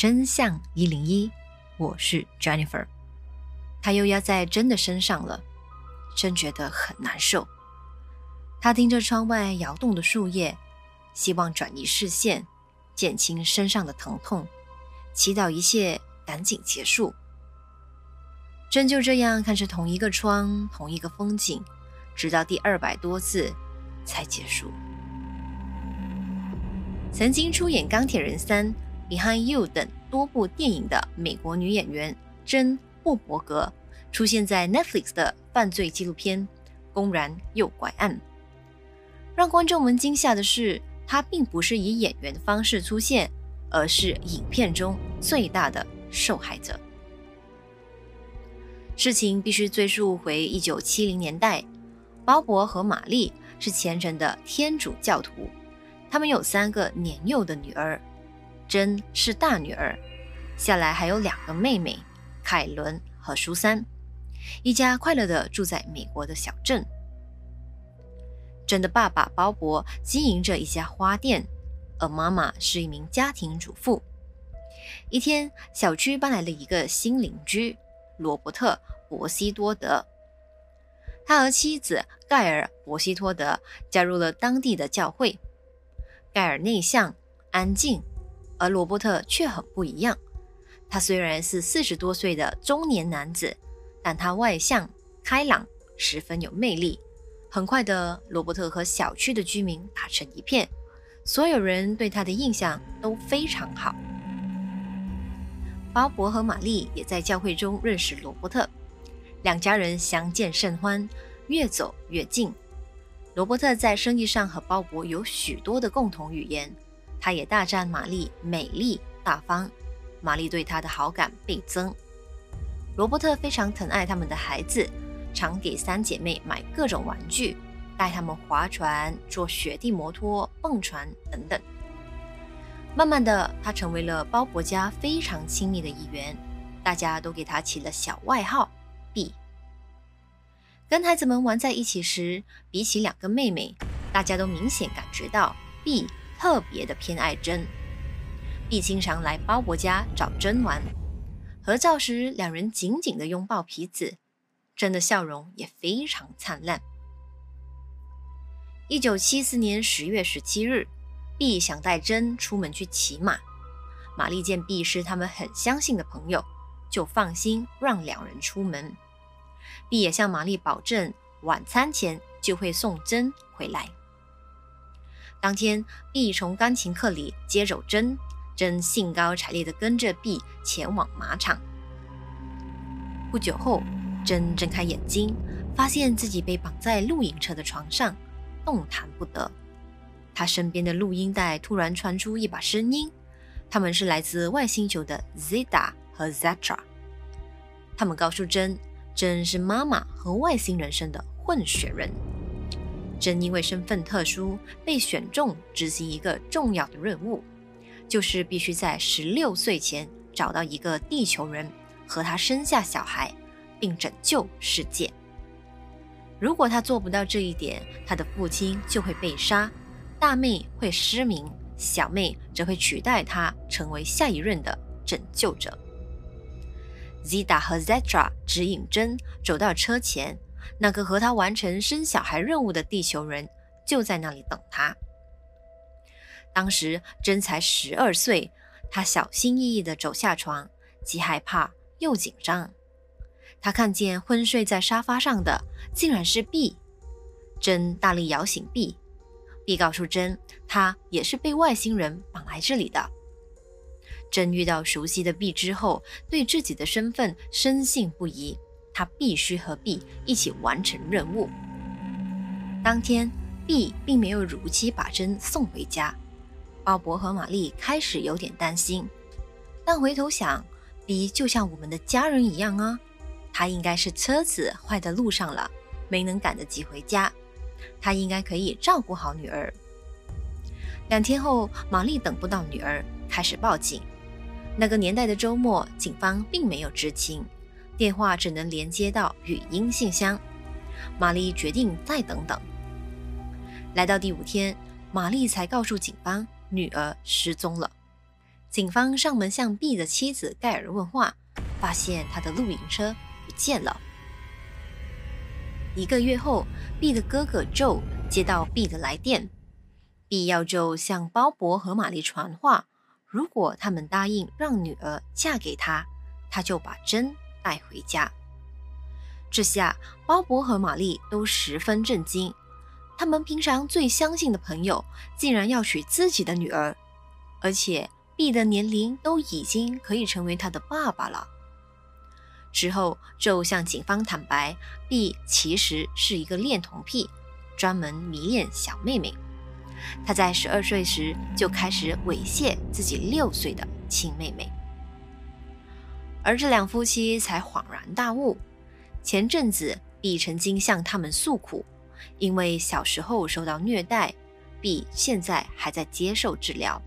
真相一零一，我是 Jennifer。他又压在真的身上了，真觉得很难受。他盯着窗外摇动的树叶，希望转移视线，减轻身上的疼痛，祈祷一切赶紧结束。真就这样看着同一个窗，同一个风景，直到第二百多次才结束。曾经出演《钢铁人三》《Behind You》等多部电影的美国女演员珍·霍伯格，出现在 Netflix 的犯罪纪录片《公然诱拐案》。让观众们惊吓的是，她并不是以演员的方式出现，而是影片中最大的受害者。事情必须追溯回一九七零年代，鲍勃和玛丽是虔诚的天主教徒，他们有三个年幼的女儿，珍是大女儿，下来还有两个妹妹，凯伦和苏珊，一家快乐的住在美国的小镇。珍的爸爸鲍勃经营着一家花店，而妈妈是一名家庭主妇。一天，小区搬来了一个新邻居。罗伯特·博西多德，他和妻子盖尔·博西多德加入了当地的教会。盖尔内向、安静，而罗伯特却很不一样。他虽然是四十多岁的中年男子，但他外向、开朗，十分有魅力。很快的，罗伯特和小区的居民打成一片，所有人对他的印象都非常好。鲍勃和玛丽也在教会中认识罗伯特，两家人相见甚欢，越走越近。罗伯特在生意上和鲍勃有许多的共同语言，他也大赞玛丽美丽大方，玛丽对他的好感倍增。罗伯特非常疼爱他们的孩子，常给三姐妹买各种玩具，带他们划船、坐雪地摩托、蹦船等等。慢慢的，他成为了鲍勃家非常亲密的一员，大家都给他起了小外号 “B”。跟孩子们玩在一起时，比起两个妹妹，大家都明显感觉到 B 特别的偏爱珍。B 经常来鲍勃家找珍玩，合照时两人紧紧的拥抱彼此，真的笑容也非常灿烂。一九七四年十月十七日。B 想带珍出门去骑马，玛丽见 B 是他们很相信的朋友，就放心让两人出门。B 也向玛丽保证，晚餐前就会送珍回来。当天，B 从钢琴课里接走珍，珍兴高采烈地跟着 B 前往马场。不久后，珍睁开眼睛，发现自己被绑在露营车的床上，动弹不得。他身边的录音带突然传出一把声音，他们是来自外星球的 Zeta 和 Zetra。他们告诉珍，珍是妈妈和外星人生的混血人。珍因为身份特殊，被选中执行一个重要的任务，就是必须在十六岁前找到一个地球人，和他生下小孩，并拯救世界。如果他做不到这一点，他的父亲就会被杀。大妹会失明，小妹则会取代她成为下一任的拯救者。Zeta 和 Zetra 指引珍走到车前，那个和他完成生小孩任务的地球人就在那里等他。当时珍才十二岁，他小心翼翼地走下床，既害怕又紧张。他看见昏睡在沙发上的竟然是 B，珍大力摇醒 B。B 告诉珍，他也是被外星人绑来这里的。真遇到熟悉的 B 之后，对自己的身份深信不疑，他必须和 B 一起完成任务。当天，B 并没有如期把珍送回家，鲍勃和玛丽开始有点担心，但回头想，B 就像我们的家人一样啊，他应该是车子坏在路上了，没能赶得及回家。他应该可以照顾好女儿。两天后，玛丽等不到女儿，开始报警。那个年代的周末，警方并没有知情，电话只能连接到语音信箱。玛丽决定再等等。来到第五天，玛丽才告诉警方女儿失踪了。警方上门向 B 的妻子盖尔问话，发现他的露营车不见了。一个月后，B 的哥哥 Joe 接到 B 的来电，B 要 Joe 向鲍勃和玛丽传话，如果他们答应让女儿嫁给他，他就把珍带回家。这下，鲍勃和玛丽都十分震惊，他们平常最相信的朋友竟然要娶自己的女儿，而且 B 的年龄都已经可以成为他的爸爸了。之后，就向警方坦白，B 其实是一个恋童癖，专门迷恋小妹妹。他在十二岁时就开始猥亵自己六岁的亲妹妹。而这两夫妻才恍然大悟，前阵子 B 曾经向他们诉苦，因为小时候受到虐待，B 现在还在接受治疗。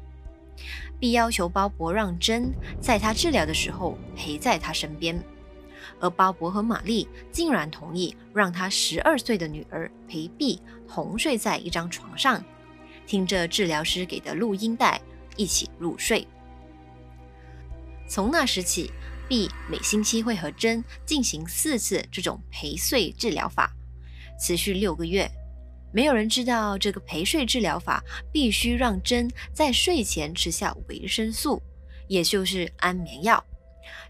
B 要求鲍勃让珍在他治疗的时候陪在他身边。而鲍勃和玛丽竟然同意让他十二岁的女儿陪 B 同睡在一张床上，听着治疗师给的录音带一起入睡。从那时起，B 每星期会和珍进行四次这种陪睡治疗法，持续六个月。没有人知道这个陪睡治疗法必须让珍在睡前吃下维生素，也就是安眠药。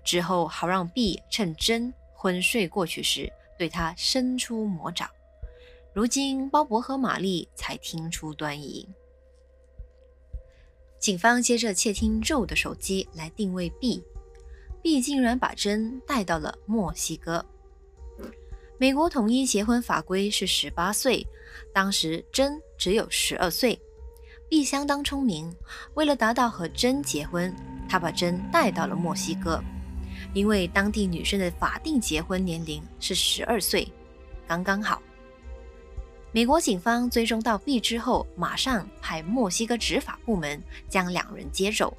之后，好让 B 趁真昏睡过去时，对他伸出魔爪。如今，鲍勃和玛丽才听出端倪。警方接着窃听 Joe 的手机来定位 B B 竟然把真带到了墨西哥。美国统一结婚法规是十八岁，当时真只有十二岁。B 相当聪明，为了达到和真结婚，他把真带到了墨西哥。因为当地女生的法定结婚年龄是十二岁，刚刚好。美国警方追踪到 B 之后，马上派墨西哥执法部门将两人接走。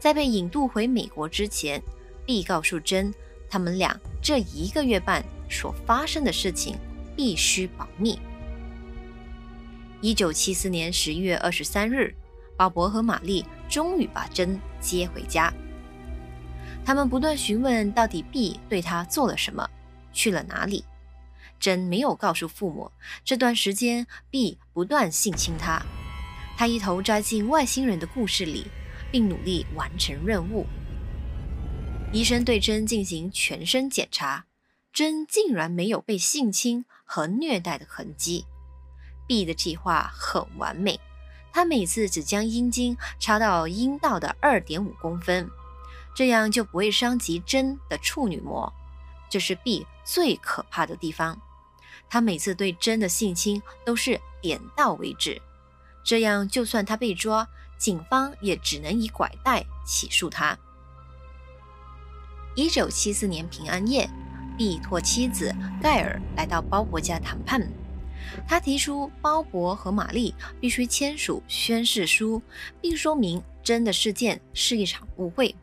在被引渡回美国之前，B 告诉珍，他们俩这一个月半所发生的事情必须保密。一九七四年十一月二十三日，鲍勃和玛丽终于把珍接回家。他们不断询问到底 B 对他做了什么，去了哪里。真没有告诉父母，这段时间 B 不断性侵他，他一头扎进外星人的故事里，并努力完成任务。医生对真进行全身检查，真竟然没有被性侵和虐待的痕迹。B 的计划很完美，他每次只将阴茎插到阴道的二点五公分。这样就不会伤及真的处女膜，这是 B 最可怕的地方。他每次对真的性侵都是点到为止，这样就算他被抓，警方也只能以拐带起诉他。一九七四年平安夜，B 托妻子盖尔来到鲍勃家谈判，他提出鲍勃和玛丽必须签署宣誓书，并说明真的事件是一场误会。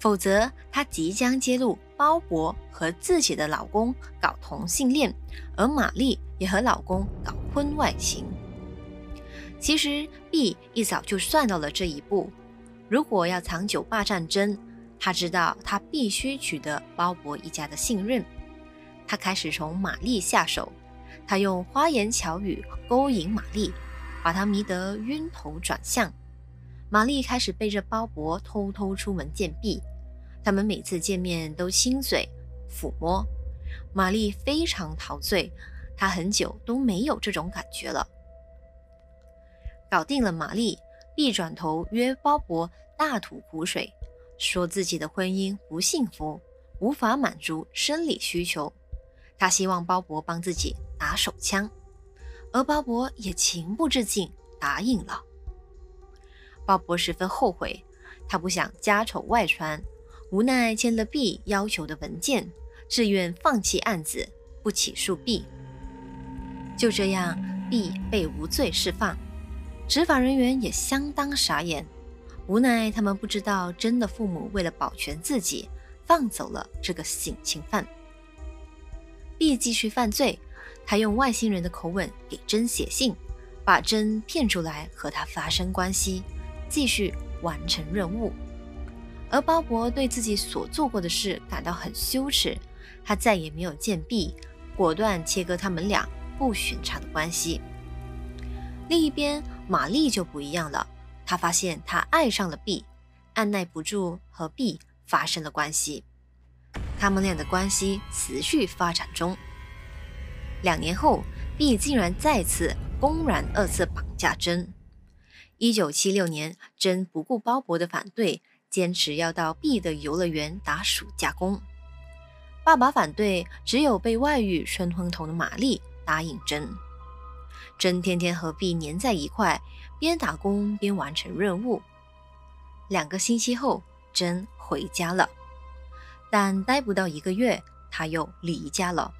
否则，他即将揭露鲍勃和自己的老公搞同性恋，而玛丽也和老公搞婚外情。其实，B 一早就算到了这一步。如果要长久霸占真，他知道他必须取得鲍勃一家的信任。他开始从玛丽下手，他用花言巧语勾引玛丽，把她迷得晕头转向。玛丽开始背着鲍勃偷偷出门见 B。他们每次见面都亲嘴、抚摸，玛丽非常陶醉，她很久都没有这种感觉了。搞定了玛丽，B 转头约鲍勃大吐苦水，说自己的婚姻不幸福，无法满足生理需求，他希望鲍勃帮自己打手枪，而鲍勃也情不自禁答应了。鲍勃十分后悔，他不想家丑外传。无奈签了 B 要求的文件，自愿放弃案子，不起诉 B。就这样，B 被无罪释放。执法人员也相当傻眼，无奈他们不知道真的父母为了保全自己，放走了这个性侵犯。B 继续犯罪，他用外星人的口吻给真写信，把真骗出来和他发生关系，继续完成任务。而鲍勃对自己所做过的事感到很羞耻，他再也没有见 B，果断切割他们俩不寻常的关系。另一边，玛丽就不一样了，她发现她爱上了 B，按耐不住和 B 发生了关系。他们俩的关系持续发展中。两年后，B 竟然再次公然二次绑架珍。一九七六年，珍不顾鲍勃的反对。坚持要到 B 的游乐园打暑假工，爸爸反对，只有被外遇冲昏头的玛丽答应真。真天天和 B 粘在一块，边打工边完成任务。两个星期后，真回家了，但待不到一个月，他又离家了。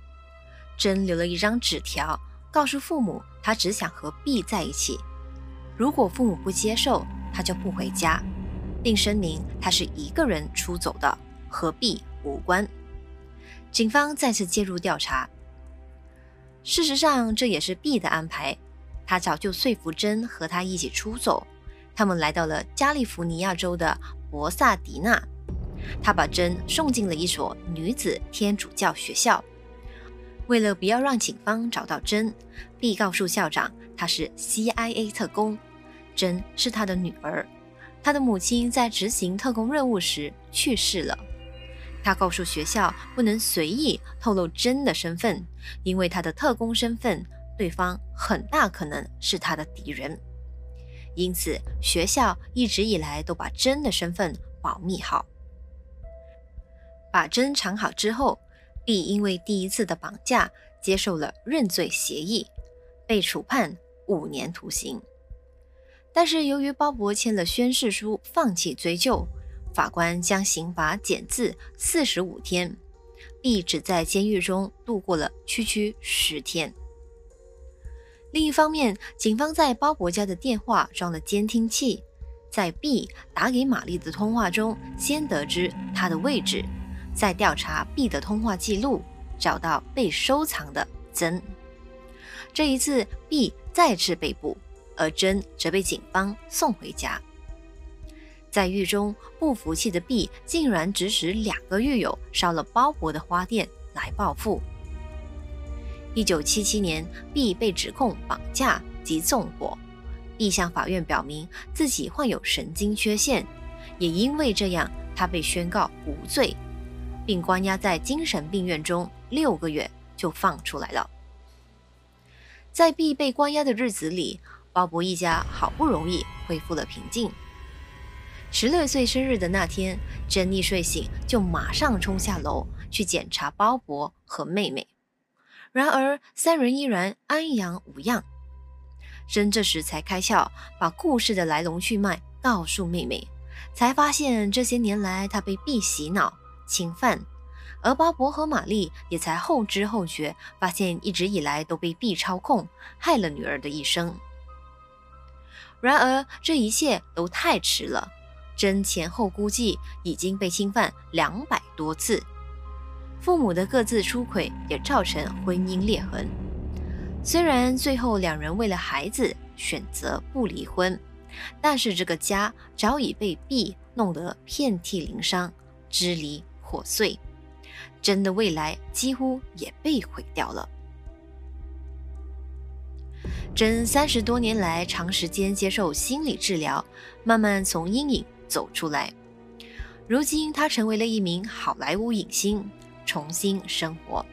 真留了一张纸条，告诉父母他只想和 B 在一起，如果父母不接受，他就不回家。并声明他是一个人出走的，和 B 无关。警方再次介入调查。事实上，这也是 B 的安排。他早就说服珍和他一起出走。他们来到了加利福尼亚州的博萨迪纳。他把珍送进了一所女子天主教学校。为了不要让警方找到珍，B 告诉校长他是 CIA 特工，珍是他的女儿。他的母亲在执行特工任务时去世了。他告诉学校不能随意透露真的身份，因为他的特工身份，对方很大可能是他的敌人。因此，学校一直以来都把真的身份保密好。把针藏好之后，B 因为第一次的绑架接受了认罪协议，被处判五年徒刑。但是由于鲍勃签了宣誓书，放弃追究，法官将刑罚减至四十五天，B 只在监狱中度过了区区十天。另一方面，警方在鲍勃家的电话装了监听器，在 B 打给玛丽的通话中，先得知他的位置，再调查 B 的通话记录，找到被收藏的真。这一次，B 再次被捕。而珍则被警方送回家。在狱中，不服气的 B 竟然指使两个狱友烧了鲍勃的花店来报复。一九七七年，B 被指控绑架及纵火。B 向法院表明自己患有神经缺陷，也因为这样，他被宣告无罪，并关押在精神病院中六个月，就放出来了。在 B 被关押的日子里。鲍勃一家好不容易恢复了平静。十六岁生日的那天，珍妮睡醒就马上冲下楼去检查鲍勃和妹妹。然而，三人依然安然无恙。珍这时才开窍，把故事的来龙去脉告诉妹妹，才发现这些年来她被 B 洗脑、侵犯，而鲍勃和玛丽也才后知后觉，发现一直以来都被 B 操控，害了女儿的一生。然而，这一切都太迟了。真前后估计已经被侵犯两百多次，父母的各自出轨也造成婚姻裂痕。虽然最后两人为了孩子选择不离婚，但是这个家早已被 B 弄得遍体鳞伤、支离破碎，真的未来几乎也被毁掉了。真三十多年来长时间接受心理治疗，慢慢从阴影走出来。如今，他成为了一名好莱坞影星，重新生活。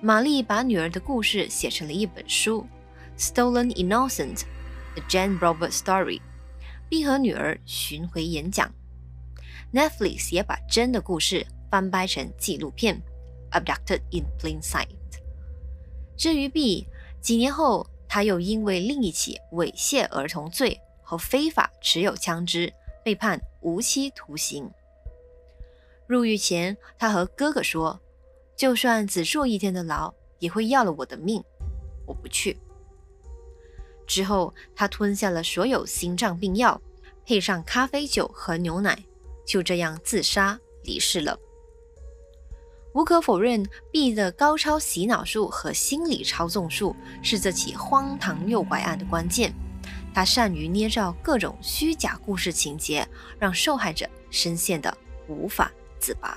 玛丽把女儿的故事写成了一本书，《Stolen Innocent: The Jane Roberts Story》，并和女儿巡回演讲。Netflix 也把真的故事翻拍成纪录片，《Abducted in Plain Sight》。至于 B。几年后，他又因为另一起猥亵儿童罪和非法持有枪支被判无期徒刑。入狱前，他和哥哥说：“就算只坐一天的牢，也会要了我的命，我不去。”之后，他吞下了所有心脏病药，配上咖啡酒和牛奶，就这样自杀离世了。无可否认，B 的高超洗脑术和心理操纵术是这起荒唐诱拐案的关键。他善于捏造各种虚假故事情节，让受害者深陷的无法自拔。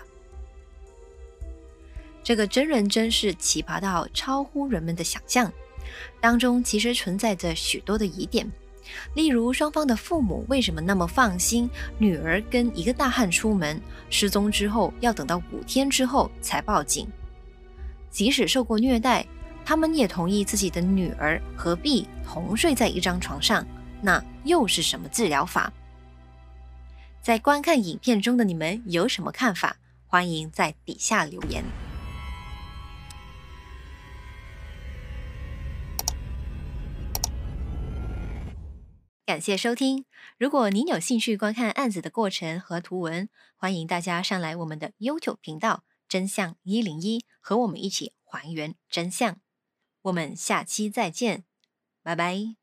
这个真人真事奇葩到超乎人们的想象，当中其实存在着许多的疑点，例如双方的父母为什么那么放心女儿跟一个大汉出门失踪之后，要等到五天之后才报警？即使受过虐待，他们也同意自己的女儿和 B 同睡在一张床上，那又是什么治疗法？在观看影片中的你们有什么看法？欢迎在底下留言。感谢收听。如果您有兴趣观看案子的过程和图文，欢迎大家上来我们的 YouTube 频道“真相一零一”，和我们一起还原真相。我们下期再见，拜拜。